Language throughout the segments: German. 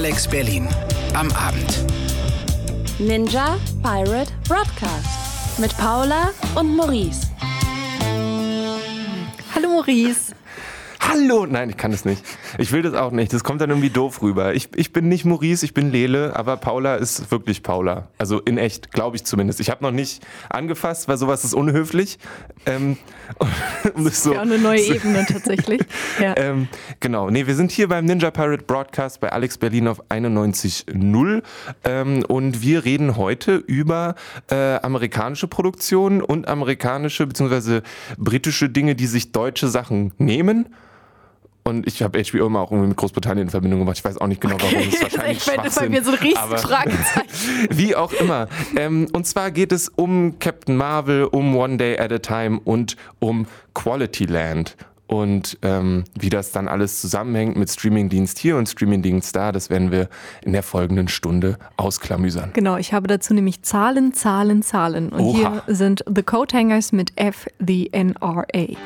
Alex Berlin am Abend. Ninja Pirate Broadcast mit Paula und Maurice. Hallo Maurice. Hallo! Nein, ich kann es nicht. Ich will das auch nicht. Das kommt dann irgendwie doof rüber. Ich, ich bin nicht Maurice, ich bin Lele, aber Paula ist wirklich Paula. Also in echt, glaube ich zumindest. Ich habe noch nicht angefasst, weil sowas ist unhöflich. Ähm, das so, ja, eine neue so, Ebene tatsächlich. Ja. ähm, genau. Nee, wir sind hier beim Ninja Pirate Broadcast bei Alex Berlin auf 91.0 ähm, und wir reden heute über äh, amerikanische Produktionen und amerikanische bzw. britische Dinge, die sich deutsche Sachen nehmen und ich habe HBO immer auch irgendwie mit Großbritannien in Verbindung gemacht. Ich weiß auch nicht genau, warum. Das ist wahrscheinlich ich meine, bei mir so ein Riesenfragezeichen. wie auch immer. Ähm, und zwar geht es um Captain Marvel, um One Day at a Time und um Quality Land. Und ähm, wie das dann alles zusammenhängt mit Streamingdienst hier und Streamingdienst da, das werden wir in der folgenden Stunde ausklamüsern. Genau, ich habe dazu nämlich Zahlen, Zahlen, Zahlen. Und Oha. hier sind The Coat Hangers mit F, the NRA.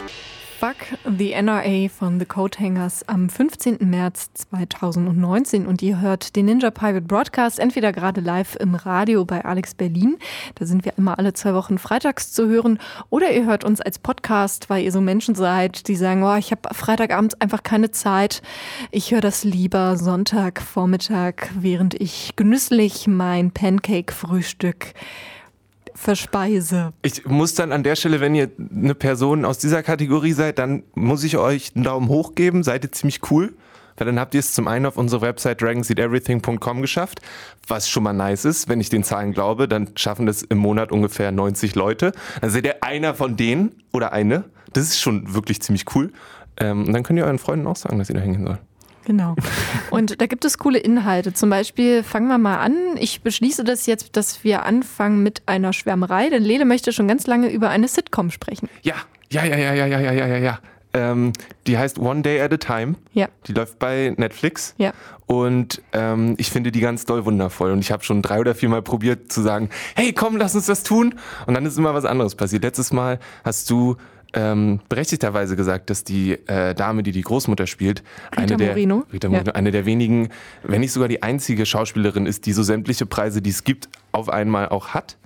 Fuck the NRA von The Coat Hangers am 15. März 2019 und ihr hört den Ninja Private Broadcast entweder gerade live im Radio bei Alex Berlin, da sind wir immer alle zwei Wochen freitags zu hören, oder ihr hört uns als Podcast, weil ihr so Menschen seid, die sagen, oh, ich habe Freitagabend einfach keine Zeit, ich höre das lieber Sonntagvormittag, während ich genüsslich mein Pancake-Frühstück verspeise. Ich muss dann an der Stelle, wenn ihr eine Person aus dieser Kategorie seid, dann muss ich euch einen Daumen hoch geben. Seid ihr ziemlich cool. Weil dann habt ihr es zum einen auf unserer Website dragonseateverything.com geschafft, was schon mal nice ist. Wenn ich den Zahlen glaube, dann schaffen das im Monat ungefähr 90 Leute. Dann seid ihr einer von denen oder eine. Das ist schon wirklich ziemlich cool. Ähm, dann könnt ihr euren Freunden auch sagen, dass sie da hingehen sollen. Genau. Und da gibt es coole Inhalte. Zum Beispiel fangen wir mal an. Ich beschließe das jetzt, dass wir anfangen mit einer Schwärmerei, denn Lele möchte schon ganz lange über eine Sitcom sprechen. Ja, ja, ja, ja, ja, ja, ja, ja, ja. Ähm, die heißt One Day at a Time. Ja. Die läuft bei Netflix. Ja. Und ähm, ich finde die ganz doll wundervoll. Und ich habe schon drei oder vier Mal probiert zu sagen, hey, komm, lass uns das tun. Und dann ist immer was anderes passiert. Letztes Mal hast du ähm, berechtigterweise gesagt, dass die äh, Dame, die die Großmutter spielt, Rita eine der, Moreno. Rita Moreno, ja. eine der wenigen, wenn nicht sogar die einzige Schauspielerin ist, die so sämtliche Preise, die es gibt, auf einmal auch hat.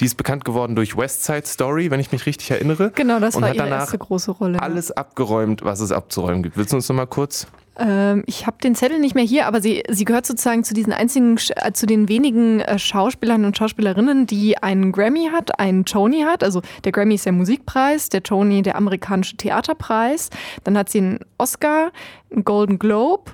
Die ist bekannt geworden durch West Side Story, wenn ich mich richtig erinnere. Genau, das und war ihre erste große Rolle. Alles abgeräumt, was es abzuräumen gibt. Willst du uns noch mal kurz ich habe den Zettel nicht mehr hier, aber sie, sie gehört sozusagen zu diesen einzigen, äh, zu den wenigen äh, Schauspielern und Schauspielerinnen, die einen Grammy hat, einen Tony hat. Also der Grammy ist der Musikpreis, der Tony der amerikanische Theaterpreis. Dann hat sie einen Oscar, einen Golden Globe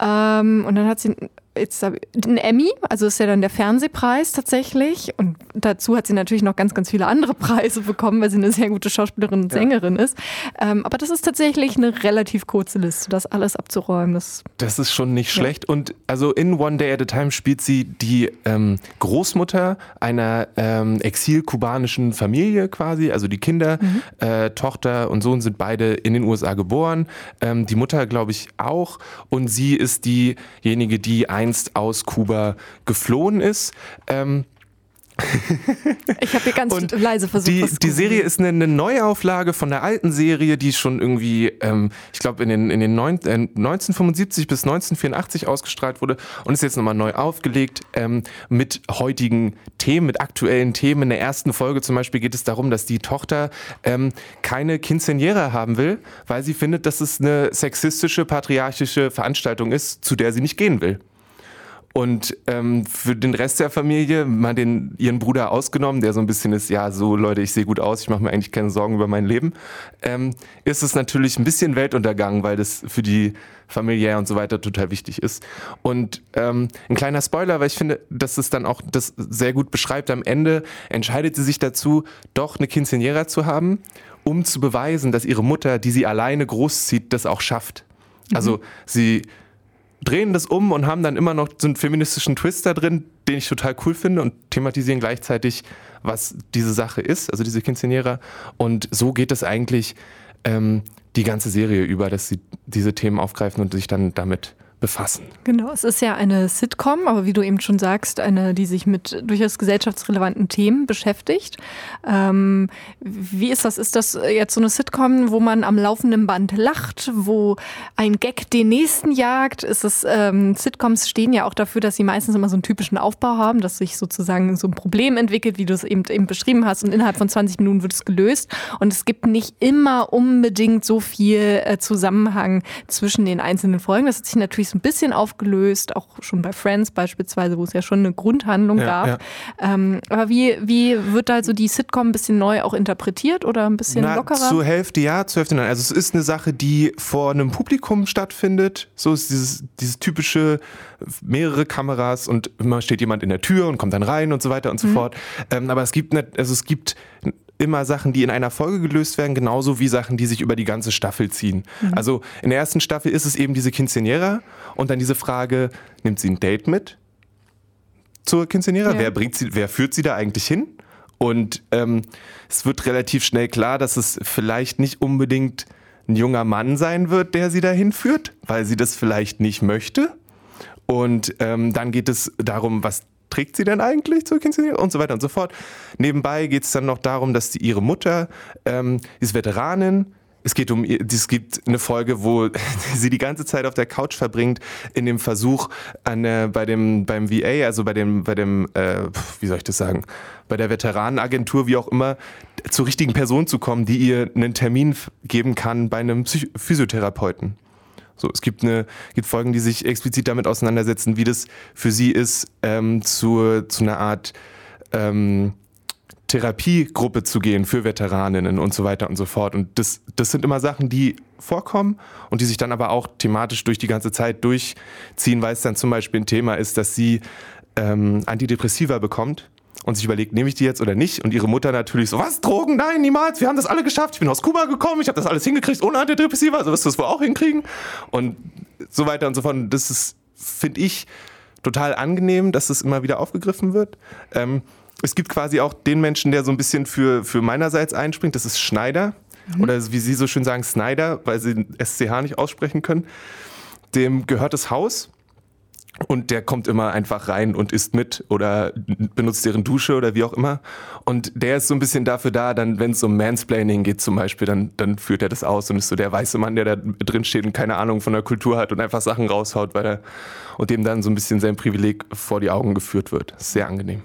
ähm, und dann hat sie jetzt ein Emmy, also ist ja dann der Fernsehpreis tatsächlich. Und dazu hat sie natürlich noch ganz, ganz viele andere Preise bekommen, weil sie eine sehr gute Schauspielerin und Sängerin ja. ist. Ähm, aber das ist tatsächlich eine relativ kurze Liste, das alles abzuräumen. Das, das ist schon nicht ja. schlecht. Und also in One Day at a Time spielt sie die ähm, Großmutter einer ähm, exil-kubanischen Familie quasi. Also die Kinder, mhm. äh, Tochter und Sohn sind beide in den USA geboren. Ähm, die Mutter, glaube ich, auch. Und sie ist diejenige, die ein einst aus Kuba geflohen ist. Ähm, ich habe hier ganz und leise versucht. Die, die Serie ist eine, eine, Neuauflage von der alten Serie, die schon irgendwie, ähm, ich glaube, in den, in den neun, äh, 1975 bis 1984 ausgestrahlt wurde und ist jetzt nochmal neu aufgelegt ähm, mit heutigen Themen, mit aktuellen Themen. In der ersten Folge zum Beispiel geht es darum, dass die Tochter ähm, keine Quinceañera haben will, weil sie findet, dass es eine sexistische, patriarchische Veranstaltung ist, zu der sie nicht gehen will. Und ähm, für den Rest der Familie, mal den ihren Bruder ausgenommen, der so ein bisschen ist, ja, so Leute, ich sehe gut aus, ich mache mir eigentlich keine Sorgen über mein Leben, ähm, ist es natürlich ein bisschen Weltuntergang, weil das für die familiär und so weiter total wichtig ist. Und ähm, ein kleiner Spoiler, weil ich finde, dass es dann auch das sehr gut beschreibt. Am Ende entscheidet sie sich dazu, doch eine Quinceañera zu haben, um zu beweisen, dass ihre Mutter, die sie alleine großzieht, das auch schafft. Also mhm. sie drehen das um und haben dann immer noch so einen feministischen Twist da drin, den ich total cool finde und thematisieren gleichzeitig, was diese Sache ist, also diese Quinceanera. Und so geht es eigentlich ähm, die ganze Serie über, dass sie diese Themen aufgreifen und sich dann damit befassen. Genau, es ist ja eine Sitcom, aber wie du eben schon sagst, eine, die sich mit durchaus gesellschaftsrelevanten Themen beschäftigt. Ähm, wie ist das? Ist das jetzt so eine Sitcom, wo man am laufenden Band lacht, wo ein Gag den nächsten jagt? Ist es, ähm, Sitcoms stehen ja auch dafür, dass sie meistens immer so einen typischen Aufbau haben, dass sich sozusagen so ein Problem entwickelt, wie du es eben, eben beschrieben hast, und innerhalb von 20 Minuten wird es gelöst. Und es gibt nicht immer unbedingt so viel äh, Zusammenhang zwischen den einzelnen Folgen. Das hat sich natürlich ein bisschen aufgelöst, auch schon bei Friends beispielsweise, wo es ja schon eine Grundhandlung ja, gab. Ja. Ähm, aber wie, wie wird da so die Sitcom ein bisschen neu auch interpretiert oder ein bisschen Na, lockerer? Zur Hälfte ja, zur Hälfte nein. Also es ist eine Sache, die vor einem Publikum stattfindet. So ist dieses, dieses typische mehrere Kameras und immer steht jemand in der Tür und kommt dann rein und so weiter und so mhm. fort. Ähm, aber es gibt, nicht, also es gibt immer Sachen, die in einer Folge gelöst werden, genauso wie Sachen, die sich über die ganze Staffel ziehen. Mhm. Also in der ersten Staffel ist es eben diese Quinceanera und dann diese Frage, nimmt sie ein Date mit zur Quinceanera? Ja. Wer bringt sie, wer führt sie da eigentlich hin? Und ähm, es wird relativ schnell klar, dass es vielleicht nicht unbedingt ein junger Mann sein wird, der sie dahin führt, weil sie das vielleicht nicht möchte. Und ähm, dann geht es darum, was trägt sie denn eigentlich zur Kindsgeniere und so weiter und so fort. Nebenbei geht es dann noch darum, dass die, ihre Mutter ähm, ist Veteranin, es geht um, es gibt eine Folge, wo sie die ganze Zeit auf der Couch verbringt, in dem Versuch, an, äh, bei dem, beim VA, also bei dem, bei dem, äh, wie soll ich das sagen, bei der Veteranenagentur, wie auch immer, zur richtigen Person zu kommen, die ihr einen Termin geben kann bei einem Psych Physiotherapeuten. So, es gibt, eine, gibt Folgen, die sich explizit damit auseinandersetzen, wie das für sie ist, ähm, zu, zu einer Art ähm, Therapiegruppe zu gehen für Veteraninnen und so weiter und so fort. Und das, das sind immer Sachen, die vorkommen und die sich dann aber auch thematisch durch die ganze Zeit durchziehen, weil es dann zum Beispiel ein Thema ist, dass sie ähm, Antidepressiva bekommt und sich überlegt, nehme ich die jetzt oder nicht? Und ihre Mutter natürlich so, was, Drogen? Nein, niemals, wir haben das alle geschafft. Ich bin aus Kuba gekommen, ich habe das alles hingekriegt ohne Antidepressiva, also wirst du das wohl auch hinkriegen. Und so weiter und so fort. Und das ist, finde ich, total angenehm, dass das immer wieder aufgegriffen wird. Ähm, es gibt quasi auch den Menschen, der so ein bisschen für, für meinerseits einspringt, das ist Schneider. Mhm. Oder wie Sie so schön sagen, Snyder, weil Sie SCH nicht aussprechen können. Dem gehört das Haus und der kommt immer einfach rein und isst mit oder benutzt deren Dusche oder wie auch immer. Und der ist so ein bisschen dafür da, dann, wenn es um Mansplaining geht zum Beispiel, dann, dann führt er das aus und ist so der weiße Mann, der da drin steht und keine Ahnung von der Kultur hat und einfach Sachen raushaut, weil er und dem dann so ein bisschen sein Privileg vor die Augen geführt wird. Sehr angenehm.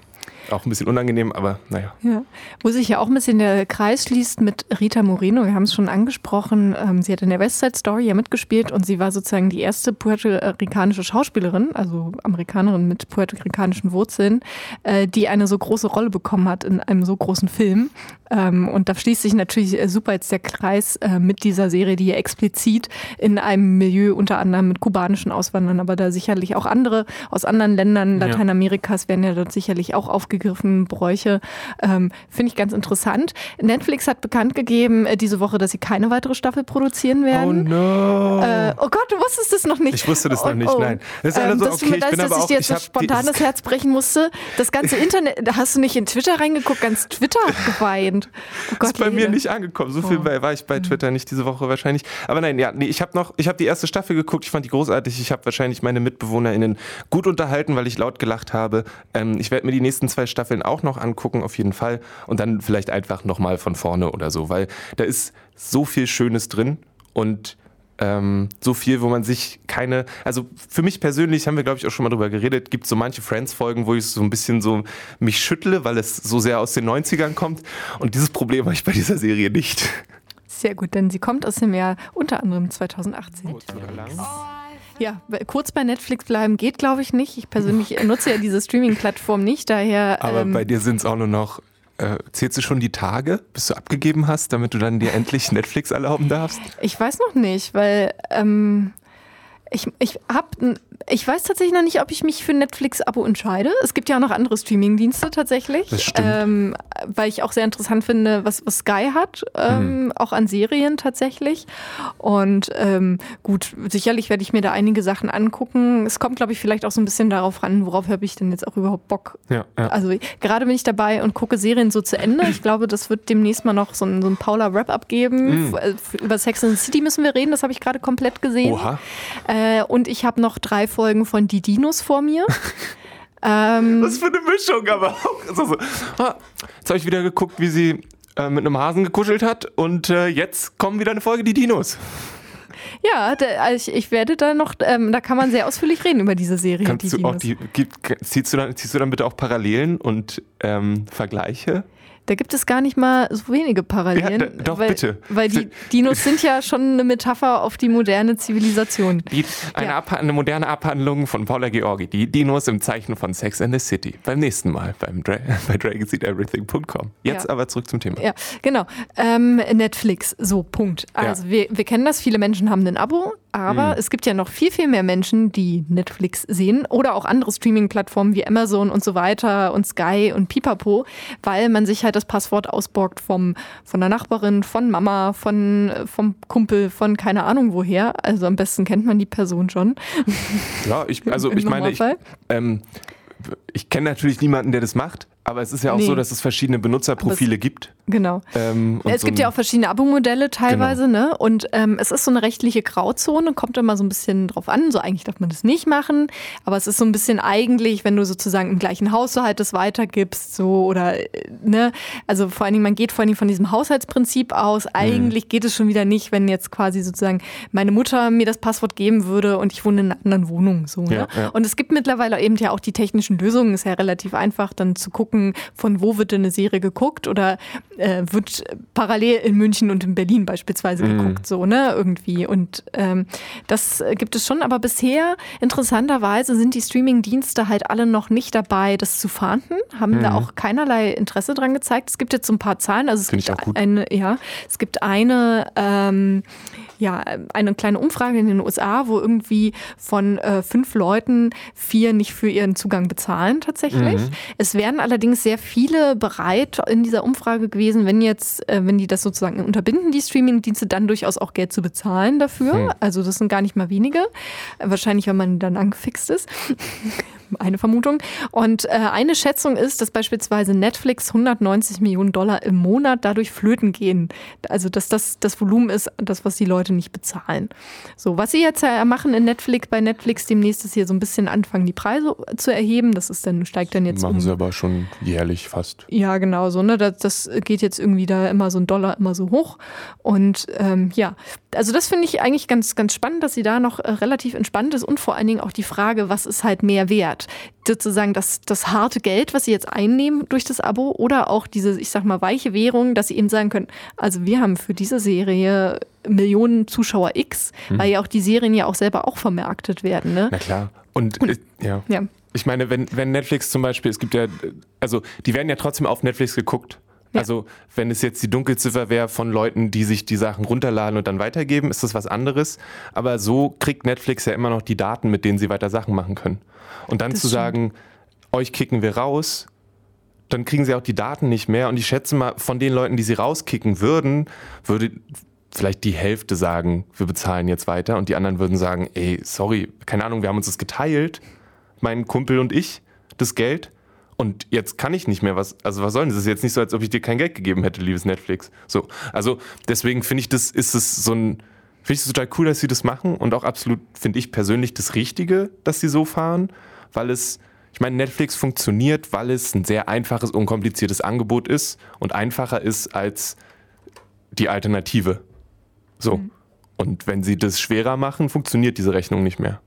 Auch ein bisschen unangenehm, aber naja. Ja. Wo sich ja auch ein bisschen der Kreis schließt mit Rita Moreno, wir haben es schon angesprochen, ähm, sie hat in der West Side Story ja mitgespielt und sie war sozusagen die erste puerto-ricanische Schauspielerin, also Amerikanerin mit puerto-ricanischen Wurzeln, äh, die eine so große Rolle bekommen hat in einem so großen Film. Ähm, und da schließt sich natürlich äh, super jetzt der Kreis äh, mit dieser Serie, die ja explizit in einem Milieu unter anderem mit kubanischen Auswandern, aber da sicherlich auch andere aus anderen Ländern Lateinamerikas werden ja dort sicherlich auch aufgegriffen, Bräuche. Ähm, Finde ich ganz interessant. Netflix hat bekannt gegeben äh, diese Woche, dass sie keine weitere Staffel produzieren werden. Oh no. Äh, oh Gott, du wusstest es noch nicht. Ich wusste das noch nicht, oh, nein. Das ist ähm, so, okay, mir leid, dass ich, ich dir jetzt so spontan das Herz brechen musste. Das ganze Internet, da hast du nicht in Twitter reingeguckt, ganz Twitter geweint. Oh Gott, ist bei mir nicht angekommen. So viel oh. war ich bei Twitter nicht diese Woche wahrscheinlich. Aber nein, ja, nee, ich habe noch, ich habe die erste Staffel geguckt. Ich fand die großartig. Ich habe wahrscheinlich meine MitbewohnerInnen gut unterhalten, weil ich laut gelacht habe. Ähm, ich werde mir die nächsten zwei Staffeln auch noch angucken, auf jeden Fall. Und dann vielleicht einfach nochmal von vorne oder so, weil da ist so viel Schönes drin und ähm, so viel, wo man sich keine, also für mich persönlich, haben wir glaube ich auch schon mal drüber geredet, gibt es so manche Friends-Folgen, wo ich so ein bisschen so mich schüttle, weil es so sehr aus den 90ern kommt. Und dieses Problem habe ich bei dieser Serie nicht. Sehr gut, denn sie kommt aus dem Jahr unter anderem 2018. Oh, ja, kurz bei Netflix bleiben geht, glaube ich, nicht. Ich persönlich nutze ja diese Streaming-Plattform nicht, daher. Aber ähm, bei dir sind es auch nur noch äh, zählst du schon die Tage, bis du abgegeben hast, damit du dann dir endlich Netflix erlauben darfst? Ich weiß noch nicht, weil ähm, ich, ich hab, ich weiß tatsächlich noch nicht, ob ich mich für Netflix-Abo entscheide. Es gibt ja auch noch andere Streaming-Dienste tatsächlich. Das stimmt. Ähm, weil ich auch sehr interessant finde, was, was Sky hat, ähm, mhm. auch an Serien tatsächlich. Und ähm, gut, sicherlich werde ich mir da einige Sachen angucken. Es kommt, glaube ich, vielleicht auch so ein bisschen darauf ran, worauf habe ich denn jetzt auch überhaupt Bock. Ja, ja. Also gerade bin ich dabei und gucke Serien so zu Ende. Ich glaube, das wird demnächst mal noch so ein, so ein Paula-Wrap-Up geben. Mhm. Über Sex and the City müssen wir reden, das habe ich gerade komplett gesehen. Oha. Äh, und ich habe noch drei Folgen von Die Dinos vor mir. ähm, Was für eine Mischung, aber auch. Also so. Ah, jetzt habe ich wieder geguckt, wie sie äh, mit einem Hasen gekuschelt hat und äh, jetzt kommen wieder eine Folge Die Dinos. Ja, also ich, ich, werde da noch, ähm, da kann man sehr ausführlich reden über diese Serie. Kannst die du auch die, ziehst, du dann, ziehst du dann bitte auch Parallelen und ähm, Vergleiche? Da gibt es gar nicht mal so wenige Parallelen. Ja, doch, weil, bitte. Weil die Dinos sind ja schon eine Metapher auf die moderne Zivilisation. Die, eine, ja. eine, moderne Abhandlung von Paula Georgi. Die Dinos im Zeichen von Sex and the City. Beim nächsten Mal beim Dra bei dragonseateverything.com. Jetzt ja. aber zurück zum Thema. Ja, genau. Ähm, Netflix, so, Punkt. Also wir, wir kennen das, viele Menschen haben ein Abo. Aber mhm. es gibt ja noch viel, viel mehr Menschen, die Netflix sehen oder auch andere Streaming-Plattformen wie Amazon und so weiter und Sky und Pipapo, weil man sich halt das Passwort ausborgt vom, von der Nachbarin, von Mama, von, vom Kumpel, von keine Ahnung woher. Also am besten kennt man die Person schon. Ja, ich, also ich meine, ich, ähm, ich kenne natürlich niemanden, der das macht, aber es ist ja auch nee. so, dass es verschiedene Benutzerprofile gibt. Genau. Ähm, es so gibt ja auch verschiedene Abo-Modelle teilweise, genau. ne? Und ähm, es ist so eine rechtliche Grauzone, kommt immer so ein bisschen drauf an. So eigentlich darf man das nicht machen, aber es ist so ein bisschen eigentlich, wenn du sozusagen im gleichen Haushalt das weitergibst, so oder ne? Also vor allen Dingen, man geht vor allen Dingen von diesem Haushaltsprinzip aus. Mhm. Eigentlich mhm. geht es schon wieder nicht, wenn jetzt quasi sozusagen meine Mutter mir das Passwort geben würde und ich wohne in einer anderen Wohnung. So, ne? ja, ja. Und es gibt mittlerweile eben ja auch die technischen Lösungen, ist ja relativ einfach, dann zu gucken, gucken, von wo wird denn eine Serie geguckt oder äh, wird parallel in München und in Berlin beispielsweise mhm. geguckt, so, ne, irgendwie. Und ähm, das gibt es schon, aber bisher, interessanterweise, sind die Streaming-Dienste halt alle noch nicht dabei, das zu fahnden, haben mhm. da auch keinerlei Interesse dran gezeigt. Es gibt jetzt so ein paar Zahlen, also es Find gibt eine, ja, es gibt eine, ähm, ja, eine kleine Umfrage in den USA, wo irgendwie von äh, fünf Leuten vier nicht für ihren Zugang bezahlen tatsächlich. Mhm. Es werden allerdings sehr viele bereit in dieser Umfrage gewesen, wenn jetzt, äh, wenn die das sozusagen unterbinden, die Streamingdienste, dann durchaus auch Geld zu bezahlen dafür. Mhm. Also das sind gar nicht mal wenige. Wahrscheinlich, wenn man dann angefixt ist eine Vermutung. Und äh, eine Schätzung ist, dass beispielsweise Netflix 190 Millionen Dollar im Monat dadurch flöten gehen. Also dass das das Volumen ist, das, was die Leute nicht bezahlen. So, was sie jetzt ja machen in Netflix, bei Netflix demnächst ist hier so ein bisschen anfangen, die Preise zu erheben. Das ist dann, steigt dann jetzt Machen um. sie aber schon jährlich fast. Ja, genau so. Ne? Das, das geht jetzt irgendwie da immer so ein Dollar immer so hoch. Und ähm, ja, also das finde ich eigentlich ganz, ganz spannend, dass sie da noch äh, relativ entspannt ist und vor allen Dingen auch die Frage, was ist halt mehr wert? Wert. Sozusagen das, das harte Geld, was sie jetzt einnehmen durch das Abo oder auch diese, ich sag mal, weiche Währung, dass sie eben sagen können, also wir haben für diese Serie Millionen Zuschauer X, hm. weil ja auch die Serien ja auch selber auch vermarktet werden. Ne? Na klar. Und, Und ja. ja. Ich meine, wenn, wenn Netflix zum Beispiel, es gibt ja, also die werden ja trotzdem auf Netflix geguckt. Ja. Also wenn es jetzt die Dunkelziffer wäre von Leuten, die sich die Sachen runterladen und dann weitergeben, ist das was anderes. Aber so kriegt Netflix ja immer noch die Daten, mit denen sie weiter Sachen machen können. Und dann das zu sagen, euch kicken wir raus, dann kriegen sie auch die Daten nicht mehr. Und ich schätze mal, von den Leuten, die sie rauskicken würden, würde vielleicht die Hälfte sagen, wir bezahlen jetzt weiter. Und die anderen würden sagen, ey, sorry, keine Ahnung, wir haben uns das geteilt, mein Kumpel und ich, das Geld. Und jetzt kann ich nicht mehr was, also was soll denn das? ist jetzt nicht so, als ob ich dir kein Geld gegeben hätte, liebes Netflix. So, also deswegen finde ich das, ist es so ein, finde ich es total cool, dass sie das machen und auch absolut, finde ich persönlich das Richtige, dass sie so fahren weil es, ich meine, Netflix funktioniert, weil es ein sehr einfaches, unkompliziertes Angebot ist und einfacher ist als die Alternative. So. Mhm. Und wenn sie das schwerer machen, funktioniert diese Rechnung nicht mehr.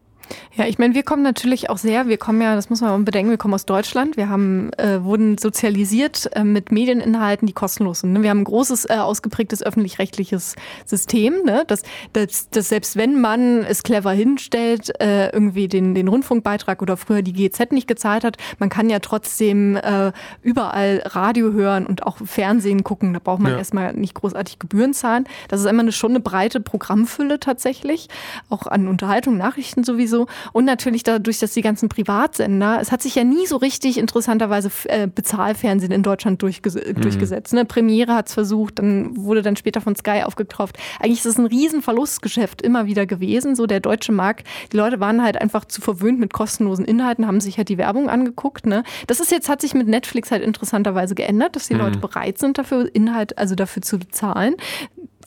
Ja, ich meine, wir kommen natürlich auch sehr, wir kommen ja, das muss man bedenken, wir kommen aus Deutschland. Wir haben, äh, wurden sozialisiert äh, mit Medieninhalten, die kostenlos sind. Ne? Wir haben ein großes, äh, ausgeprägtes öffentlich-rechtliches System, ne? dass, dass, dass selbst wenn man es clever hinstellt, äh, irgendwie den, den Rundfunkbeitrag oder früher die GZ nicht gezahlt hat, man kann ja trotzdem äh, überall Radio hören und auch Fernsehen gucken. Da braucht man ja. erstmal nicht großartig Gebühren zahlen. Das ist immer eine, schon eine breite Programmfülle tatsächlich, auch an Unterhaltung, Nachrichten sowieso so. Und natürlich dadurch, dass die ganzen Privatsender, es hat sich ja nie so richtig interessanterweise äh, Bezahlfernsehen in Deutschland durchges mhm. durchgesetzt. Ne? Premiere hat es versucht, dann wurde dann später von Sky aufgekauft. Eigentlich ist es ein riesen Verlustgeschäft immer wieder gewesen. So der deutsche Markt, die Leute waren halt einfach zu verwöhnt mit kostenlosen Inhalten, haben sich halt die Werbung angeguckt. Ne? Das ist jetzt, hat sich mit Netflix halt interessanterweise geändert, dass die mhm. Leute bereit sind, dafür Inhalt, also dafür zu bezahlen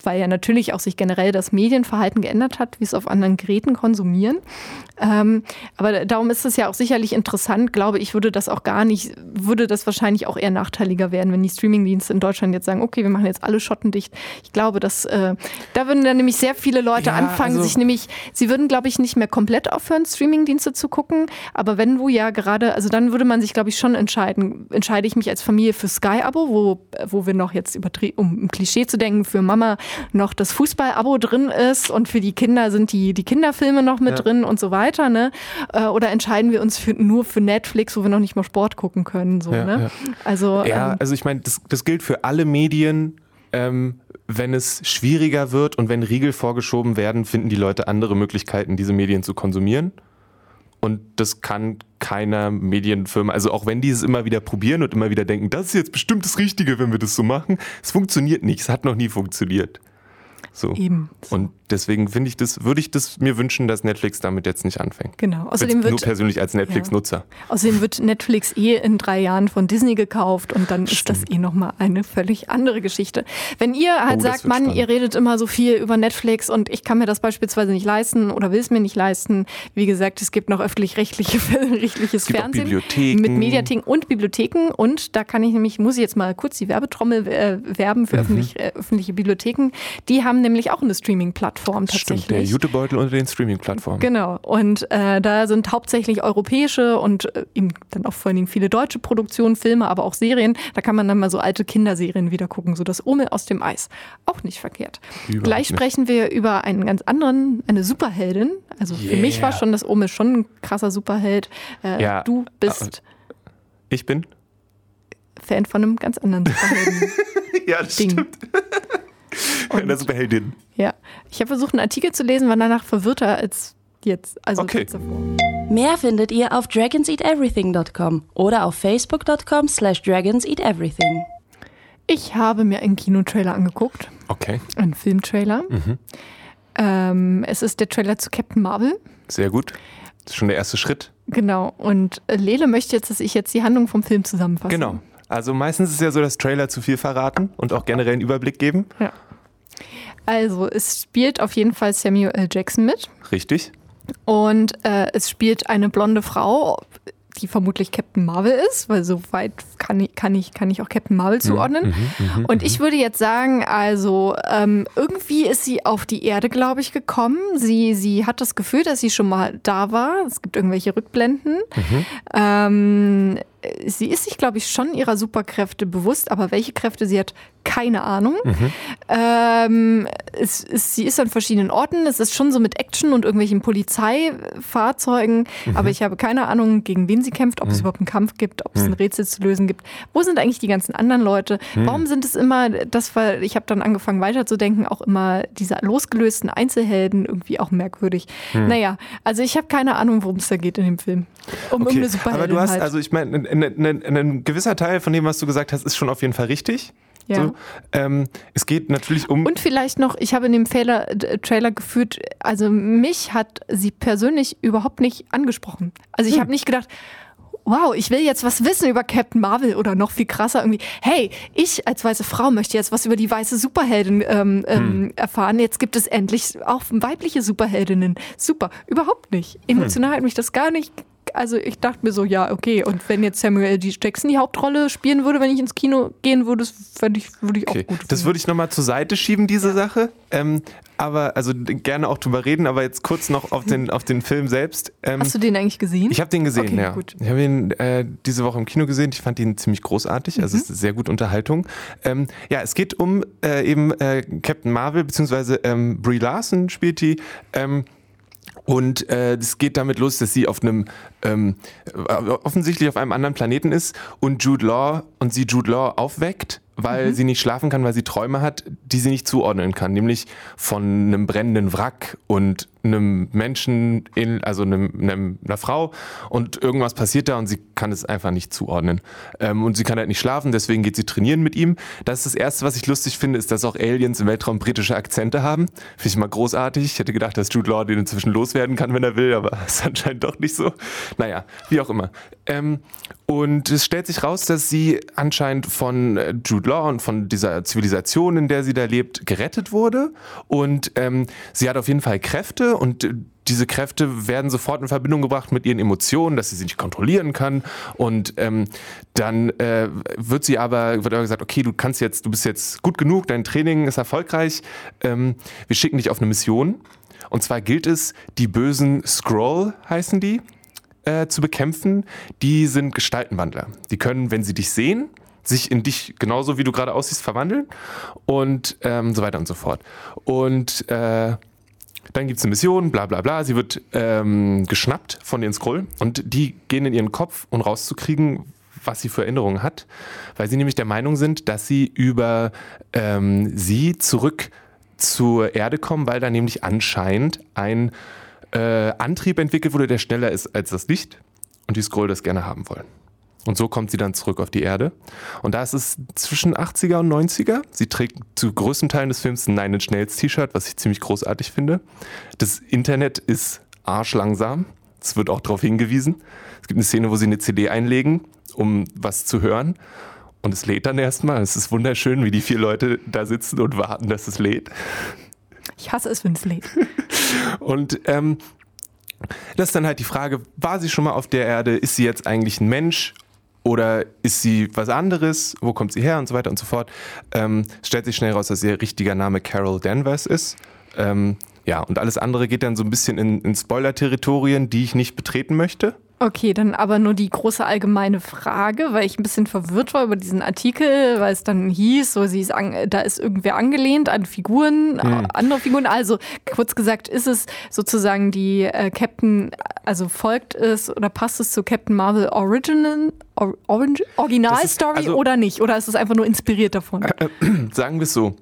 weil ja natürlich auch sich generell das Medienverhalten geändert hat, wie es auf anderen Geräten konsumieren. Ähm, aber darum ist es ja auch sicherlich interessant, glaube ich, würde das auch gar nicht, würde das wahrscheinlich auch eher nachteiliger werden, wenn die Streamingdienste in Deutschland jetzt sagen, okay, wir machen jetzt alle Schotten dicht. Ich glaube, dass äh, da würden dann nämlich sehr viele Leute ja, anfangen, also sich nämlich, sie würden, glaube ich, nicht mehr komplett aufhören, Streamingdienste zu gucken. Aber wenn du ja gerade, also dann würde man sich, glaube ich, schon entscheiden, entscheide ich mich als Familie für Sky-Abo, wo, wo wir noch jetzt übertrieben, um ein Klischee zu denken, für Mama noch das Fußball-Abo drin ist und für die Kinder sind die, die Kinderfilme noch mit ja. drin und so weiter, ne? Äh, oder entscheiden wir uns für, nur für Netflix, wo wir noch nicht mal Sport gucken können, so, ja, ne? Ja. Also, ja, ähm, also ich meine, das, das gilt für alle Medien, ähm, wenn es schwieriger wird und wenn Riegel vorgeschoben werden, finden die Leute andere Möglichkeiten, diese Medien zu konsumieren. Und das kann keiner Medienfirma, also auch wenn die es immer wieder probieren und immer wieder denken, das ist jetzt bestimmt das Richtige, wenn wir das so machen, es funktioniert nicht, es hat noch nie funktioniert. So. Eben. Und deswegen finde ich das, würde ich das mir wünschen, dass Netflix damit jetzt nicht anfängt. Genau. Außerdem wird, nur persönlich als Netflix-Nutzer. Ja. Außerdem wird Netflix eh in drei Jahren von Disney gekauft und dann Stimmt. ist das eh nochmal eine völlig andere Geschichte. Wenn ihr halt oh, sagt, Mann, spannend. ihr redet immer so viel über Netflix und ich kann mir das beispielsweise nicht leisten oder will es mir nicht leisten. Wie gesagt, es gibt noch öffentlich-rechtliches Fernsehen Bibliotheken. mit Mediatheken und Bibliotheken und da kann ich nämlich, muss ich jetzt mal kurz die Werbetrommel äh, werben für mhm. öffentlich, äh, öffentliche Bibliotheken. Die haben nämlich auch eine Streaming-Plattform tatsächlich. Stimmt, der Jutebeutel unter den Streaming-Plattformen. Genau. Und äh, da sind hauptsächlich europäische und äh, eben dann auch vor allen Dingen viele deutsche Produktionen, Filme, aber auch Serien. Da kann man dann mal so alte Kinderserien wieder gucken, so das Ome aus dem Eis. Auch nicht verkehrt. Überhaupt Gleich nicht. sprechen wir über einen ganz anderen, eine Superheldin. Also yeah. für mich war schon das Ome schon ein krasser Superheld. Äh, ja. Du bist. Ich bin? Fan von einem ganz anderen Superhelden. ja, das Ding. stimmt. Und, Einer Superheldin. Ja. Ich habe versucht, einen Artikel zu lesen, war danach verwirrter als jetzt. Also okay. Mehr findet ihr auf dragonseateverything.com oder auf facebook.com slash dragonseateverything. Ich habe mir einen Kinotrailer angeguckt. Okay. Einen Filmtrailer. Mhm. Ähm, es ist der Trailer zu Captain Marvel. Sehr gut. Das ist schon der erste Schritt. Genau. Und Lele möchte jetzt, dass ich jetzt die Handlung vom Film zusammenfasse. Genau. Also meistens ist es ja so, dass Trailer zu viel verraten und auch generell einen Überblick geben. Ja. Also es spielt auf jeden Fall Samuel L. Jackson mit. Richtig. Und äh, es spielt eine blonde Frau, die vermutlich Captain Marvel ist, weil so weit kann ich, kann ich, kann ich auch Captain Marvel mhm, zuordnen. Mhm, mh, und ich würde jetzt sagen, also ähm, irgendwie ist sie auf die Erde, glaube ich, gekommen. Sie, sie hat das Gefühl, dass sie schon mal da war. Es gibt irgendwelche Rückblenden. Mhm. Ähm, sie ist sich, glaube ich, schon ihrer Superkräfte bewusst, aber welche Kräfte sie hat, keine Ahnung. Mhm. Ähm, es, es, sie ist an verschiedenen Orten. Es ist schon so mit Action und irgendwelchen Polizeifahrzeugen, mhm. aber ich habe keine Ahnung, gegen wen sie kämpft, ob mhm. es überhaupt einen Kampf gibt, ob es ein mhm. Rätsel zu lösen gibt. Wo sind eigentlich die ganzen anderen Leute? Mhm. Warum sind es immer, das war, ich habe dann angefangen weiterzudenken, auch immer diese losgelösten Einzelhelden irgendwie auch merkwürdig. Mhm. Naja, also ich habe keine Ahnung, worum es da geht in dem Film. Um okay. Superheldin Aber du hast, halt. also ich meine, ein gewisser Teil von dem, was du gesagt hast, ist schon auf jeden Fall richtig. Ja. So, ähm, es geht natürlich um. Und vielleicht noch, ich habe in dem Trailer, Trailer geführt, also mich hat sie persönlich überhaupt nicht angesprochen. Also ich hm. habe nicht gedacht, wow, ich will jetzt was wissen über Captain Marvel oder noch viel krasser irgendwie, hey, ich als weiße Frau möchte jetzt was über die weiße Superheldin ähm, ähm, hm. erfahren. Jetzt gibt es endlich auch weibliche Superheldinnen. Super, überhaupt nicht. Emotional hm. hat mich das gar nicht also ich dachte mir so, ja, okay, und wenn jetzt Samuel L. Jackson die Hauptrolle spielen würde, wenn ich ins Kino gehen würde, fände ich, würde ich okay. auch gut finden. Das würde ich nochmal zur Seite schieben, diese ja. Sache. Ähm, aber, also gerne auch drüber reden, aber jetzt kurz noch auf den, auf den Film selbst. Ähm, Hast du den eigentlich gesehen? Ich habe den gesehen, okay, ja. Gut. Ich habe ihn äh, diese Woche im Kino gesehen. Ich fand ihn ziemlich großartig. Also mhm. es ist sehr gut Unterhaltung. Ähm, ja, es geht um äh, eben äh, Captain Marvel, beziehungsweise ähm, Brie Larson spielt die. Und äh, es geht damit los, dass sie auf einem ähm, offensichtlich auf einem anderen Planeten ist und Jude Law und sie Jude Law aufweckt, weil mhm. sie nicht schlafen kann, weil sie Träume hat, die sie nicht zuordnen kann, nämlich von einem brennenden Wrack und einem Menschen, in, also einem, einem, einer Frau und irgendwas passiert da und sie kann es einfach nicht zuordnen. Ähm, und sie kann halt nicht schlafen, deswegen geht sie trainieren mit ihm. Das ist das Erste, was ich lustig finde, ist, dass auch Aliens im Weltraum britische Akzente haben. Finde ich mal großartig. Ich hätte gedacht, dass Jude Law den inzwischen loswerden kann, wenn er will, aber ist anscheinend doch nicht so. Naja, wie auch immer. Ähm, und es stellt sich raus, dass sie anscheinend von äh, Jude Law und von dieser Zivilisation, in der sie da lebt, gerettet wurde. Und ähm, sie hat auf jeden Fall Kräfte und äh, diese Kräfte werden sofort in Verbindung gebracht mit ihren Emotionen, dass sie sie nicht kontrollieren kann. Und ähm, dann äh, wird sie aber, wird aber gesagt, okay, du kannst jetzt, du bist jetzt gut genug, dein Training ist erfolgreich. Ähm, wir schicken dich auf eine Mission. Und zwar gilt es, die bösen Scroll heißen die, äh, zu bekämpfen. Die sind Gestaltenwandler. Die können, wenn sie dich sehen, sich in dich genauso wie du gerade aussiehst verwandeln und ähm, so weiter und so fort. Und äh, dann gibt es eine Mission, bla bla bla. Sie wird ähm, geschnappt von den Scroll und die gehen in ihren Kopf, um rauszukriegen, was sie für Erinnerungen hat, weil sie nämlich der Meinung sind, dass sie über ähm, sie zurück zur Erde kommen, weil da nämlich anscheinend ein äh, Antrieb entwickelt wurde, der schneller ist als das Licht und die Scroll das gerne haben wollen. Und so kommt sie dann zurück auf die Erde. Und da ist es zwischen 80er und 90er. Sie trägt zu größten Teilen des Films ein Nine Inch Nails T-Shirt, was ich ziemlich großartig finde. Das Internet ist arschlangsam. Es wird auch darauf hingewiesen. Es gibt eine Szene, wo sie eine CD einlegen, um was zu hören. Und es lädt dann erstmal. Es ist wunderschön, wie die vier Leute da sitzen und warten, dass es lädt. Ich hasse es, wenn es lädt. und ähm, das ist dann halt die Frage, war sie schon mal auf der Erde? Ist sie jetzt eigentlich ein Mensch? Oder ist sie was anderes? Wo kommt sie her? Und so weiter und so fort. Ähm, stellt sich schnell raus, dass ihr richtiger Name Carol Danvers ist. Ähm, ja, und alles andere geht dann so ein bisschen in, in Spoiler-Territorien, die ich nicht betreten möchte. Okay, dann aber nur die große allgemeine Frage, weil ich ein bisschen verwirrt war über diesen Artikel, weil es dann hieß, so sie ist an, da ist irgendwer angelehnt an Figuren, hm. andere Figuren. Also kurz gesagt, ist es sozusagen die äh, Captain, also folgt es oder passt es zu Captain Marvel Original, Or, Original Story also, oder nicht? Oder ist es einfach nur inspiriert davon? Äh, äh, sagen wir es so.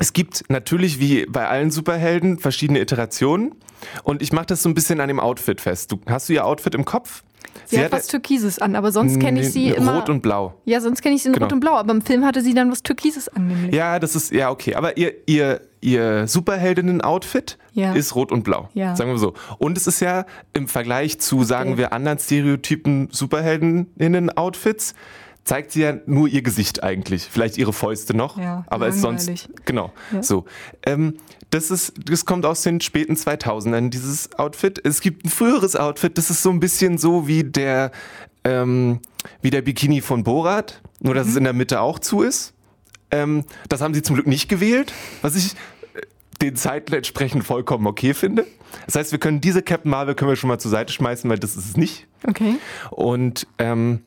Es gibt natürlich wie bei allen Superhelden verschiedene Iterationen und ich mache das so ein bisschen an dem Outfit fest. Du, hast du ihr Outfit im Kopf? Sie, sie hat was Türkises an, aber sonst kenne ich sie immer. Rot und Blau. Ja, sonst kenne ich sie in genau. Rot und Blau, aber im Film hatte sie dann was Türkises an, nämlich. Ja, das ist, ja, okay. Aber ihr, ihr, ihr Superheldinnen-Outfit ja. ist Rot und Blau. Ja. Sagen wir so. Und es ist ja im Vergleich zu, sagen wir, anderen Stereotypen Superheldinnen-Outfits zeigt sie ja nur ihr Gesicht eigentlich, vielleicht ihre Fäuste noch, ja, aber ist sonst genau ja. so. Ähm, das ist, das kommt aus den späten 2000ern dieses Outfit. Es gibt ein früheres Outfit, das ist so ein bisschen so wie der ähm, wie der Bikini von Borat, nur dass mhm. es in der Mitte auch zu ist. Ähm, das haben sie zum Glück nicht gewählt, was ich äh, den Zeiten entsprechend vollkommen okay finde. Das heißt, wir können diese Captain Marvel können wir schon mal zur Seite schmeißen, weil das ist es nicht. Okay. Und ähm,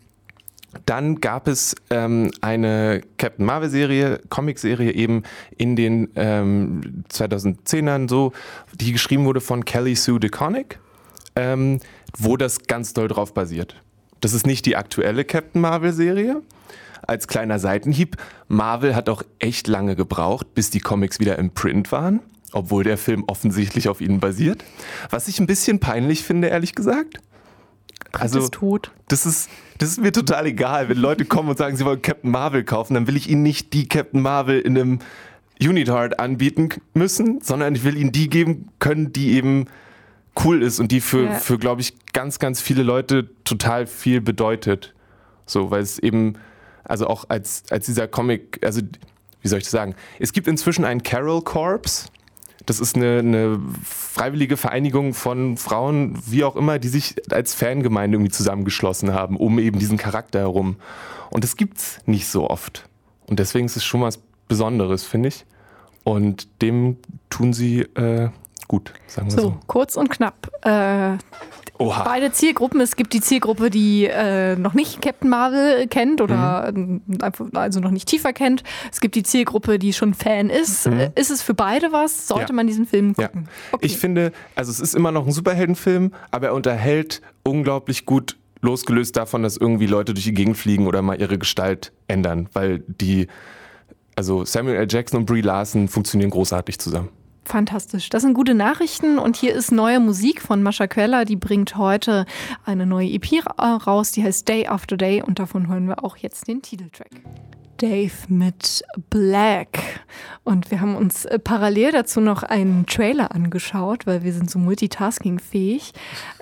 dann gab es ähm, eine Captain Marvel Serie, Comic-Serie eben in den ähm, 2010ern so, die geschrieben wurde von Kelly Sue DeConnick, ähm, wo das ganz doll drauf basiert. Das ist nicht die aktuelle Captain Marvel Serie. Als kleiner Seitenhieb, Marvel hat auch echt lange gebraucht, bis die Comics wieder im Print waren, obwohl der Film offensichtlich auf ihnen basiert. Was ich ein bisschen peinlich finde, ehrlich gesagt. Also, ist tot. Das ist, das ist mir total egal. Wenn Leute kommen und sagen, sie wollen Captain Marvel kaufen, dann will ich ihnen nicht die Captain Marvel in einem Unitard anbieten müssen, sondern ich will ihnen die geben können, die eben cool ist und die für, ja. für glaube ich, ganz, ganz viele Leute total viel bedeutet. So, weil es eben, also auch als, als dieser Comic, also wie soll ich das sagen? Es gibt inzwischen einen Carol Corps. Das ist eine, eine, freiwillige Vereinigung von Frauen, wie auch immer, die sich als Fangemeinde irgendwie zusammengeschlossen haben, um eben diesen Charakter herum. Und das gibt's nicht so oft. Und deswegen ist es schon was Besonderes, finde ich. Und dem tun sie äh, gut, sagen wir so. So, kurz und knapp. Äh, beide Zielgruppen. Es gibt die Zielgruppe, die äh, noch nicht Captain Marvel kennt oder mhm. also noch nicht tiefer kennt. Es gibt die Zielgruppe, die schon Fan ist. Mhm. Ist es für beide was? Sollte ja. man diesen Film gucken? Ja. Okay. Ich finde, also es ist immer noch ein Superheldenfilm, aber er unterhält unglaublich gut losgelöst davon, dass irgendwie Leute durch die Gegend fliegen oder mal ihre Gestalt ändern, weil die, also Samuel L. Jackson und Brie Larson funktionieren großartig zusammen. Fantastisch. Das sind gute Nachrichten und hier ist neue Musik von Mascha Queller. Die bringt heute eine neue EP raus, die heißt Day After Day und davon hören wir auch jetzt den Titeltrack. Dave mit Black. Und wir haben uns äh, parallel dazu noch einen Trailer angeschaut, weil wir sind so multitaskingfähig.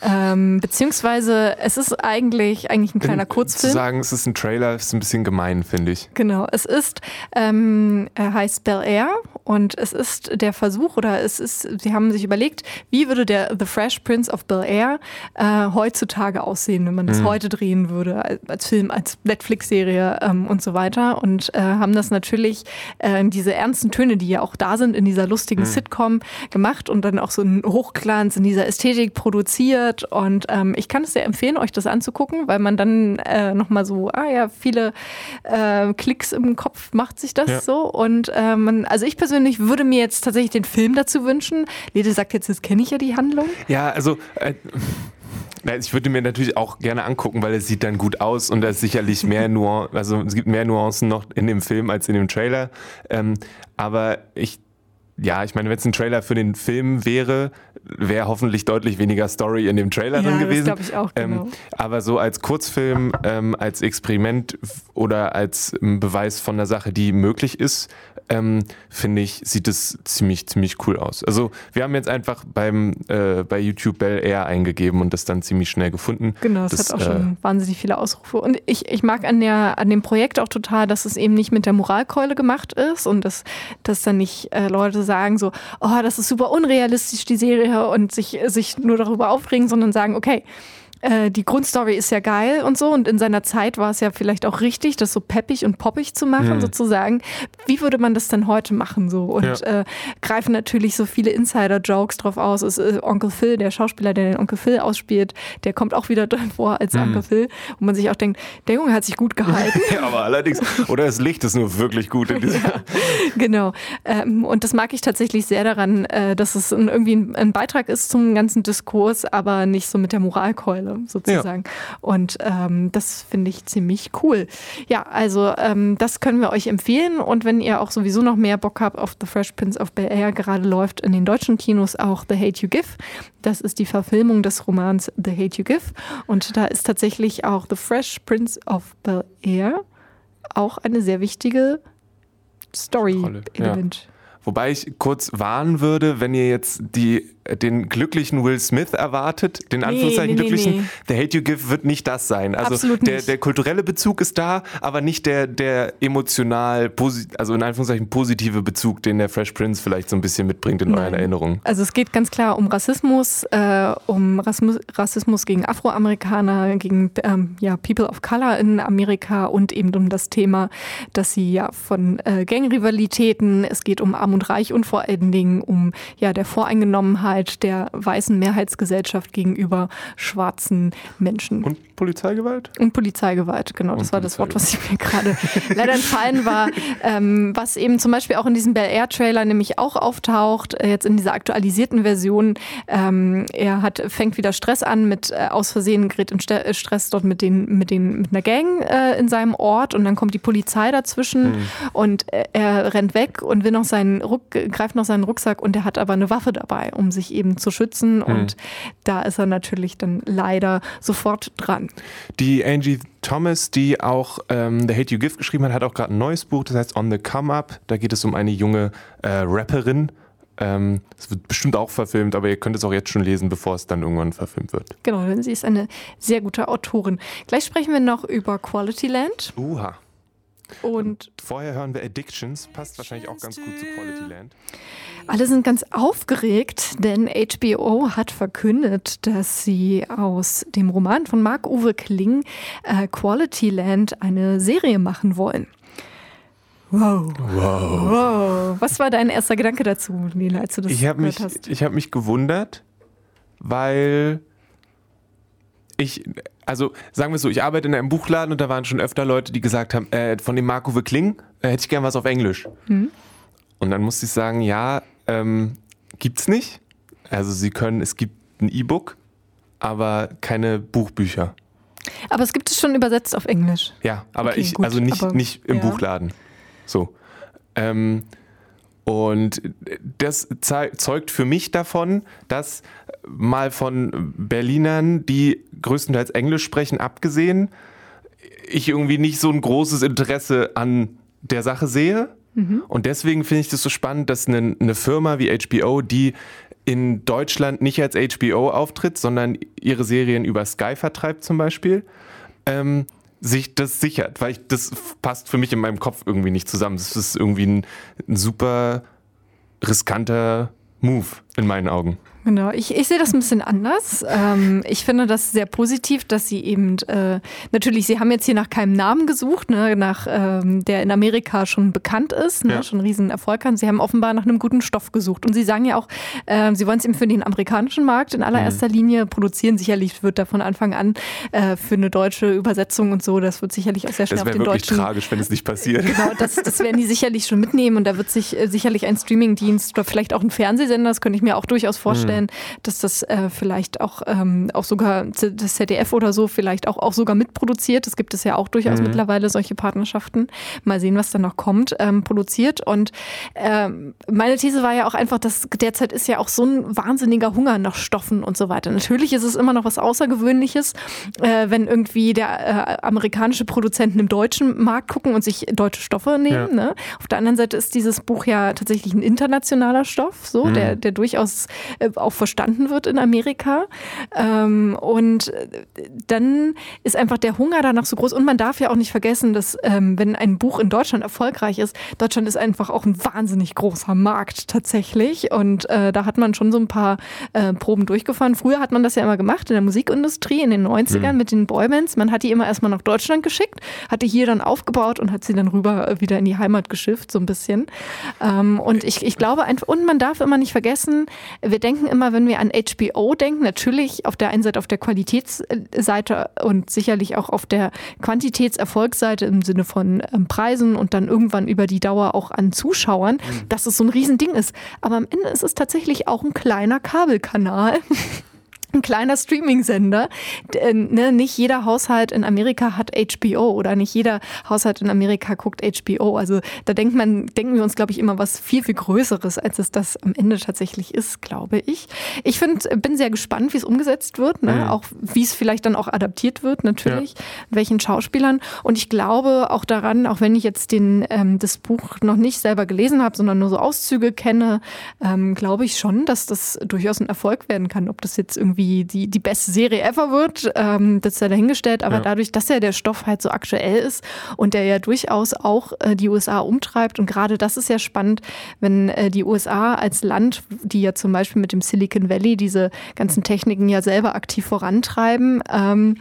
Ähm, beziehungsweise es ist eigentlich, eigentlich ein kleiner Kurzfilm. Zu sagen, es ist ein Trailer, ist ein bisschen gemein, finde ich. Genau, es ist, ähm, er heißt Bel Air und es ist der Versuch oder es ist, sie haben sich überlegt, wie würde der The Fresh Prince of Bel Air äh, heutzutage aussehen, wenn man das mhm. heute drehen würde, als, als Film, als Netflix-Serie ähm, und so weiter. Und äh, haben das natürlich äh, diese ernsten Töne, die ja auch da sind in dieser lustigen mhm. Sitcom gemacht und dann auch so ein Hochglanz in dieser Ästhetik produziert. Und ähm, ich kann es sehr empfehlen, euch das anzugucken, weil man dann äh, nochmal so, ah ja, viele äh, Klicks im Kopf macht sich das ja. so. Und äh, man, also ich persönlich würde mir jetzt tatsächlich den Film dazu wünschen. Lede sagt jetzt, jetzt kenne ich ja die Handlung. Ja, also. Äh ich würde mir natürlich auch gerne angucken, weil es sieht dann gut aus und da ist sicherlich mehr Nuancen, also es gibt mehr Nuancen noch in dem Film als in dem Trailer. Ähm, aber ich ja, ich meine, wenn es ein Trailer für den Film wäre, wäre hoffentlich deutlich weniger Story in dem Trailer ja, drin gewesen. Das ich auch, ähm, genau. Ähm, aber so als Kurzfilm, ähm, als Experiment oder als ähm, Beweis von einer Sache, die möglich ist, ähm, finde ich, sieht es ziemlich, ziemlich cool aus. Also wir haben jetzt einfach beim äh, bei YouTube Bell Air eingegeben und das dann ziemlich schnell gefunden. Genau, das, das hat auch äh, schon wahnsinnig viele Ausrufe. Und ich, ich mag an, der, an dem Projekt auch total, dass es eben nicht mit der Moralkeule gemacht ist und dass, dass dann nicht äh, Leute sagen so, oh, das ist super unrealistisch, die Serie und sich, sich nur darüber aufregen, sondern sagen, okay, äh, die Grundstory ist ja geil und so und in seiner Zeit war es ja vielleicht auch richtig, das so peppig und poppig zu machen, mhm. sozusagen. Wie würde man das denn heute machen so? Und ja. äh, greifen natürlich so viele Insider-Jokes drauf aus. Es ist Onkel Phil, der Schauspieler, der den Onkel Phil ausspielt, der kommt auch wieder drin vor als mhm. Onkel Phil, wo man sich auch denkt, der Junge hat sich gut gehalten. ja, aber allerdings, oder das Licht ist nur wirklich gut in diesem. ja, genau. Ähm, und das mag ich tatsächlich sehr daran, äh, dass es ein, irgendwie ein, ein Beitrag ist zum ganzen Diskurs, aber nicht so mit der Moralkeule sozusagen. Ja. Und ähm, das finde ich ziemlich cool. Ja, also ähm, das können wir euch empfehlen. Und wenn ihr auch sowieso noch mehr Bock habt auf The Fresh Prince of Bel Air, gerade läuft in den deutschen Kinos auch The Hate You Give. Das ist die Verfilmung des Romans The Hate You Give. Und da ist tatsächlich auch The Fresh Prince of Bel Air auch eine sehr wichtige Story-Element. Ja. Wobei ich kurz warnen würde, wenn ihr jetzt die den glücklichen Will Smith erwartet, den Anführungszeichen nee, nee, glücklichen, nee, The Hate You Give wird nicht das sein. Also Absolut der, der kulturelle Bezug ist da, aber nicht der, der emotional, also in Anführungszeichen positive Bezug, den der Fresh Prince vielleicht so ein bisschen mitbringt in Nein. euren Erinnerungen. Also es geht ganz klar um Rassismus, äh, um Rassismus, Rassismus gegen Afroamerikaner, gegen ähm, ja, People of Color in Amerika und eben um das Thema, dass sie ja von äh, Gangrivalitäten, es geht um Arm und Reich und vor allen Dingen um ja der Voreingenommenheit Mehrheit der weißen Mehrheitsgesellschaft gegenüber schwarzen Menschen. Und Polizeigewalt? Und Polizeigewalt, genau. Das Und war das Wort, was ich mir gerade leider entfallen war. Ähm, was eben zum Beispiel auch in diesem Bel Air Trailer nämlich auch auftaucht, äh, jetzt in dieser aktualisierten Version. Ähm, er hat, fängt wieder Stress an mit äh, aus Versehen gerät in äh, Stress dort mit den, mit den, mit einer Gang äh, in seinem Ort und dann kommt die Polizei dazwischen mhm. und äh, er rennt weg und will noch seinen Ruck, greift noch seinen Rucksack und er hat aber eine Waffe dabei, um sich sich eben zu schützen. Mhm. Und da ist er natürlich dann leider sofort dran. Die Angie Thomas, die auch ähm, The Hate You Give geschrieben hat, hat auch gerade ein neues Buch, das heißt On the Come Up. Da geht es um eine junge äh, Rapperin. Ähm, es wird bestimmt auch verfilmt, aber ihr könnt es auch jetzt schon lesen, bevor es dann irgendwann verfilmt wird. Genau, denn sie ist eine sehr gute Autorin. Gleich sprechen wir noch über Quality Land. Uha. Und, Und vorher hören wir Addictions, passt wahrscheinlich auch ganz gut zu Quality Land. Alle sind ganz aufgeregt, denn HBO hat verkündet, dass sie aus dem Roman von Marc-Uwe Kling äh, Quality Land eine Serie machen wollen. Wow. wow. Wow. Was war dein erster Gedanke dazu, Nela, als du das ich mich, hast? Ich habe mich gewundert, weil ich, also sagen wir so, ich arbeite in einem Buchladen und da waren schon öfter Leute, die gesagt haben, äh, von dem Marco Kling äh, hätte ich gern was auf Englisch. Hm. Und dann musste ich sagen, ja, ähm, gibt's nicht. Also sie können, es gibt ein E-Book, aber keine Buchbücher. Aber es gibt es schon übersetzt auf Englisch. Ja, aber okay, ich, gut, also nicht, nicht im ja. Buchladen. So. Ähm, Und das zeugt für mich davon, dass mal von Berlinern, die größtenteils Englisch sprechen, abgesehen, ich irgendwie nicht so ein großes Interesse an der Sache sehe. Mhm. Und deswegen finde ich das so spannend, dass eine, eine Firma wie HBO, die in Deutschland nicht als HBO auftritt, sondern ihre Serien über Sky vertreibt zum Beispiel, ähm, sich das sichert, weil ich, das passt für mich in meinem Kopf irgendwie nicht zusammen. Das ist irgendwie ein, ein super riskanter Move in meinen Augen. Genau, ich, ich sehe das ein bisschen anders. Ähm, ich finde das sehr positiv, dass sie eben, äh, natürlich, sie haben jetzt hier nach keinem Namen gesucht, ne, nach ähm, der in Amerika schon bekannt ist, ne, ja. schon einen riesen Erfolg hat. Sie haben offenbar nach einem guten Stoff gesucht. Und sie sagen ja auch, äh, sie wollen es eben für den amerikanischen Markt in allererster mhm. Linie produzieren. Sicherlich wird da von Anfang an äh, für eine deutsche Übersetzung und so, das wird sicherlich auch sehr schnell auf den deutschen... Das wäre tragisch, wenn es nicht passiert. Genau, das, das werden die sicherlich schon mitnehmen und da wird sich äh, sicherlich ein Streamingdienst oder vielleicht auch ein Fernsehsender, das könnte ich mir auch durchaus vorstellen, vorstellen, dass das äh, vielleicht auch, ähm, auch sogar das ZDF oder so vielleicht auch, auch sogar mitproduziert. Das gibt es ja auch durchaus mhm. mittlerweile solche Partnerschaften. Mal sehen, was da noch kommt, ähm, produziert. Und ähm, meine These war ja auch einfach, dass derzeit ist ja auch so ein wahnsinniger Hunger nach Stoffen und so weiter. Natürlich ist es immer noch was Außergewöhnliches, äh, wenn irgendwie der äh, amerikanische Produzenten im deutschen Markt gucken und sich deutsche Stoffe nehmen. Ja. Ne? Auf der anderen Seite ist dieses Buch ja tatsächlich ein internationaler Stoff, so, mhm. der, der durchaus äh, auch verstanden wird in Amerika. Ähm, und dann ist einfach der Hunger danach so groß. Und man darf ja auch nicht vergessen, dass ähm, wenn ein Buch in Deutschland erfolgreich ist, Deutschland ist einfach auch ein wahnsinnig großer Markt tatsächlich. Und äh, da hat man schon so ein paar äh, Proben durchgefahren. Früher hat man das ja immer gemacht in der Musikindustrie in den 90ern mhm. mit den Boybands. Man hat die immer erstmal nach Deutschland geschickt, hat die hier dann aufgebaut und hat sie dann rüber äh, wieder in die Heimat geschifft, so ein bisschen. Ähm, und ich, ich glaube einfach, und man darf immer nicht vergessen, wir denken immer, wenn wir an HBO denken, natürlich auf der einen Seite auf der Qualitätsseite und sicherlich auch auf der Quantitätserfolgsseite im Sinne von ähm, Preisen und dann irgendwann über die Dauer auch an Zuschauern, mhm. dass es so ein Riesending ist. Aber am Ende ist es tatsächlich auch ein kleiner Kabelkanal. ein kleiner Streaming-Sender. Ne, nicht jeder Haushalt in Amerika hat HBO oder nicht jeder Haushalt in Amerika guckt HBO. Also da denkt man, denken wir uns, glaube ich, immer was viel, viel Größeres, als es das am Ende tatsächlich ist, glaube ich. Ich find, bin sehr gespannt, wie es umgesetzt wird, ne? Mhm. auch wie es vielleicht dann auch adaptiert wird, natürlich, ja. welchen Schauspielern. Und ich glaube auch daran, auch wenn ich jetzt den, ähm, das Buch noch nicht selber gelesen habe, sondern nur so Auszüge kenne, ähm, glaube ich schon, dass das durchaus ein Erfolg werden kann. Ob das jetzt irgendwie irgendwie die, die beste Serie ever wird, ähm, das ist ja dahingestellt, aber ja. dadurch, dass ja der Stoff halt so aktuell ist und der ja durchaus auch äh, die USA umtreibt und gerade das ist ja spannend, wenn äh, die USA als Land, die ja zum Beispiel mit dem Silicon Valley diese ganzen Techniken ja selber aktiv vorantreiben, ähm,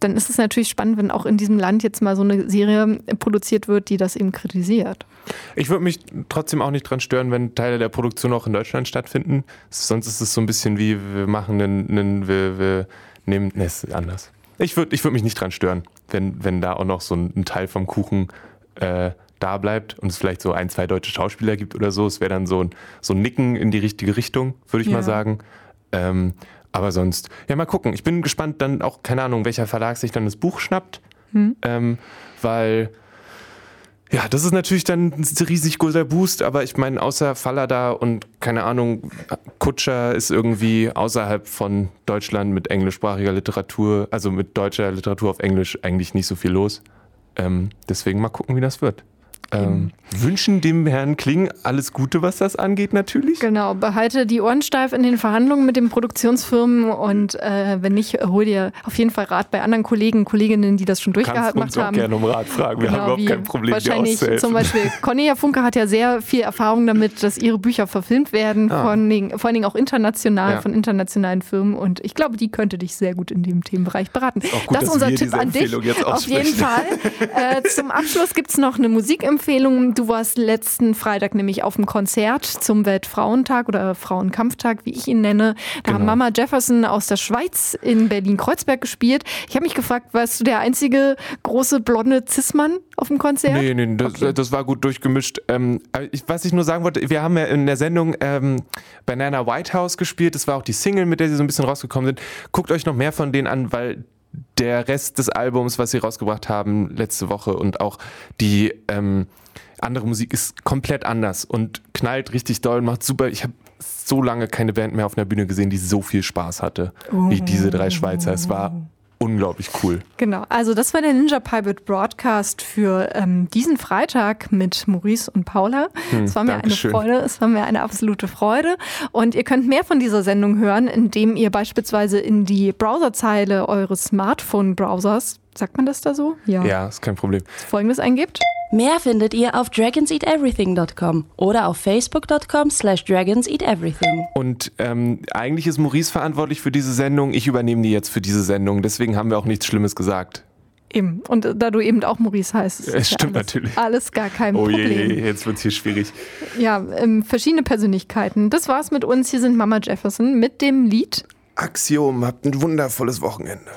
dann ist es natürlich spannend, wenn auch in diesem Land jetzt mal so eine Serie produziert wird, die das eben kritisiert. Ich würde mich trotzdem auch nicht dran stören, wenn Teile der Produktion auch in Deutschland stattfinden. Sonst ist es so ein bisschen wie, wir machen einen, einen wir, wir nehmen, ne, ist anders. Ich würde ich würd mich nicht dran stören, wenn, wenn da auch noch so ein, ein Teil vom Kuchen äh, da bleibt und es vielleicht so ein, zwei deutsche Schauspieler gibt oder so. Es wäre dann so ein, so ein Nicken in die richtige Richtung, würde ich ja. mal sagen. Ähm, aber sonst, ja, mal gucken. Ich bin gespannt, dann auch, keine Ahnung, welcher Verlag sich dann das Buch schnappt. Hm. Ähm, weil, ja, das ist natürlich dann ein riesig großer Boost, aber ich meine, außer Fallada und keine Ahnung, Kutscher ist irgendwie außerhalb von Deutschland mit englischsprachiger Literatur, also mit deutscher Literatur auf Englisch eigentlich nicht so viel los. Ähm, deswegen mal gucken, wie das wird. Ähm, wünschen dem Herrn Kling alles Gute, was das angeht, natürlich. Genau, behalte die Ohren steif in den Verhandlungen mit den Produktionsfirmen und äh, wenn nicht, hol dir auf jeden Fall Rat bei anderen Kollegen, Kolleginnen, die das schon Kannst uns haben. auch gerne um Rat fragen, wir genau, haben überhaupt kein Problem, wahrscheinlich dir Zum Beispiel Cornelia Funke hat ja sehr viel Erfahrung damit, dass ihre Bücher verfilmt werden, ah. von den, vor allen Dingen auch international, ja. von internationalen Firmen und ich glaube, die könnte dich sehr gut in dem Themenbereich beraten. Gut, das ist unser Tipp an dich. Auf jeden Fall. Äh, zum Abschluss gibt es noch eine Musikempfehlung Empfehlung. Du warst letzten Freitag nämlich auf dem Konzert zum Weltfrauentag oder Frauenkampftag, wie ich ihn nenne. Da genau. haben Mama Jefferson aus der Schweiz in Berlin-Kreuzberg gespielt. Ich habe mich gefragt, warst du der einzige große blonde Zismann auf dem Konzert? Nee, nee, das, okay. das war gut durchgemischt. Ähm, ich, was ich nur sagen wollte, wir haben ja in der Sendung ähm, Banana Whitehouse gespielt. Das war auch die Single, mit der sie so ein bisschen rausgekommen sind. Guckt euch noch mehr von denen an, weil der Rest des Albums, was sie rausgebracht haben letzte Woche und auch die, ähm, andere Musik ist komplett anders und knallt richtig doll, macht super. Ich habe so lange keine Band mehr auf einer Bühne gesehen, die so viel Spaß hatte wie diese drei Schweizer. Es war unglaublich cool. Genau, also das war der Ninja Pirate Broadcast für ähm, diesen Freitag mit Maurice und Paula. Hm, es war mir eine Freude, es war mir eine absolute Freude. Und ihr könnt mehr von dieser Sendung hören, indem ihr beispielsweise in die Browserzeile eures Smartphone-Browsers, sagt man das da so? Ja, ja ist kein Problem. Folgendes eingibt. Mehr findet ihr auf dragonseateverything.com oder auf facebook.com slash dragonseateverything. Und ähm, eigentlich ist Maurice verantwortlich für diese Sendung. Ich übernehme die jetzt für diese Sendung. Deswegen haben wir auch nichts Schlimmes gesagt. Eben. Und da du eben auch Maurice heißt. Es stimmt alles, natürlich. Alles gar kein oh Problem. Je, je, jetzt wird es hier schwierig. Ja, ähm, verschiedene Persönlichkeiten. Das war's mit uns. Hier sind Mama Jefferson mit dem Lied Axiom. Habt ein wundervolles Wochenende.